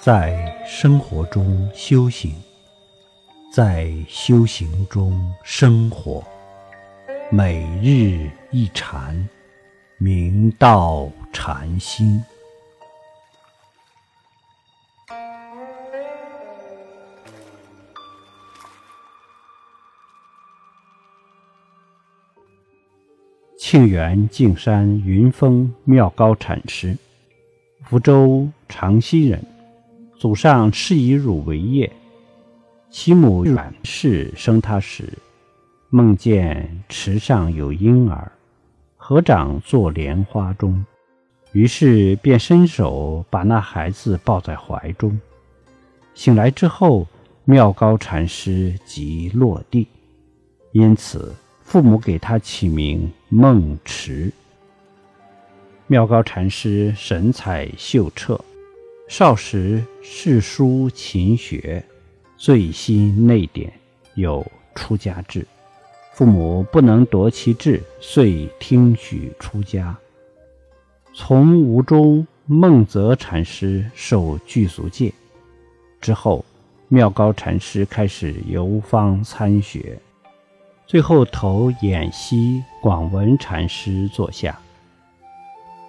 在生活中修行，在修行中生活，每日一禅，明道禅心。庆元径山云峰妙高禅师，福州长溪人，祖上是以乳为业。其母阮氏生他时，梦见池上有婴儿，合掌坐莲花中，于是便伸手把那孩子抱在怀中。醒来之后，妙高禅师即落地，因此。父母给他起名梦池。妙高禅师神采秀澈，少时嗜书勤学，醉心内典，有出家志。父母不能夺其志，遂听许出家。从吴中孟泽禅师受具足戒之后，妙高禅师开始游方参学。最后投演西广文禅师座下。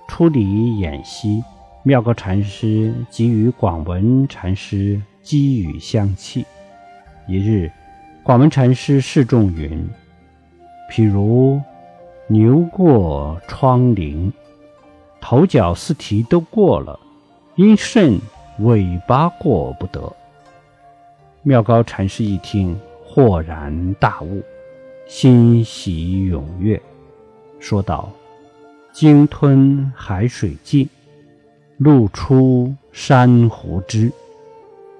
出离演西，妙高禅师即与广文禅师积语相契。一日，广文禅师示众云：“譬如牛过窗棂，头脚四蹄都过了，因甚尾巴过不得？”妙高禅师一听，豁然大悟。欣喜踊跃，说道：“鲸吞海水尽，露出珊瑚枝。”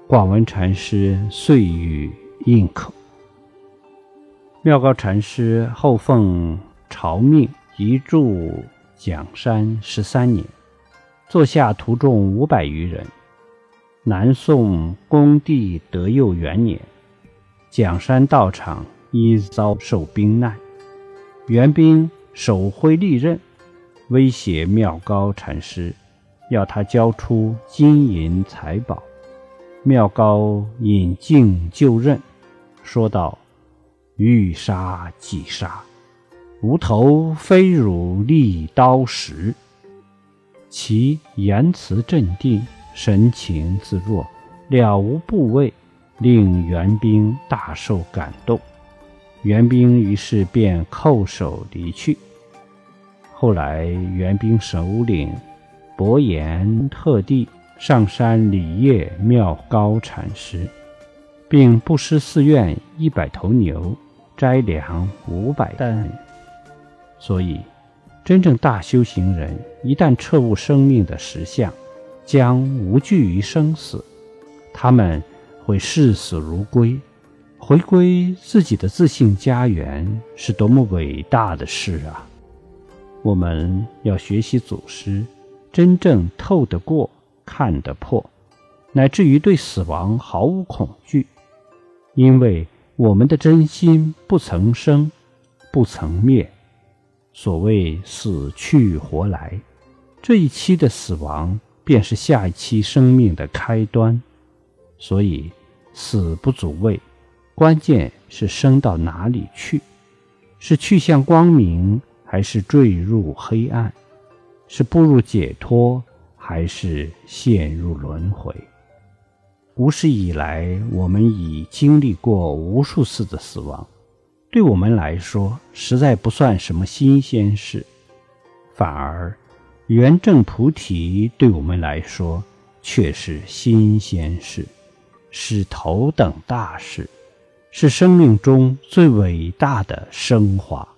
广文禅师遂予应可。妙高禅师后奉朝命，移住蒋山十三年，座下徒众五百余人。南宋恭帝德佑元年，蒋山道场。一遭受兵难，援兵手挥利刃，威胁妙高禅师，要他交出金银财宝。妙高引颈就任，说道：“欲杀即杀，无头非汝利刀石。”其言辞镇定，神情自若，了无部位，令援兵大受感动。援兵于是便叩首离去。后来，援兵首领伯颜特地上山礼谒妙高禅师，并布施寺院一百头牛，斋粮五百担。所以，真正大修行人一旦彻悟生命的实相，将无惧于生死，他们会视死如归。回归自己的自信家园是多么伟大的事啊！我们要学习祖师，真正透得过、看得破，乃至于对死亡毫无恐惧，因为我们的真心不曾生，不曾灭。所谓死去活来，这一期的死亡便是下一期生命的开端。所以，死不足畏。关键是生到哪里去？是去向光明，还是坠入黑暗？是步入解脱，还是陷入轮回？无始以来，我们已经历过无数次的死亡，对我们来说，实在不算什么新鲜事。反而，圆正菩提对我们来说却是新鲜事，是头等大事。是生命中最伟大的升华。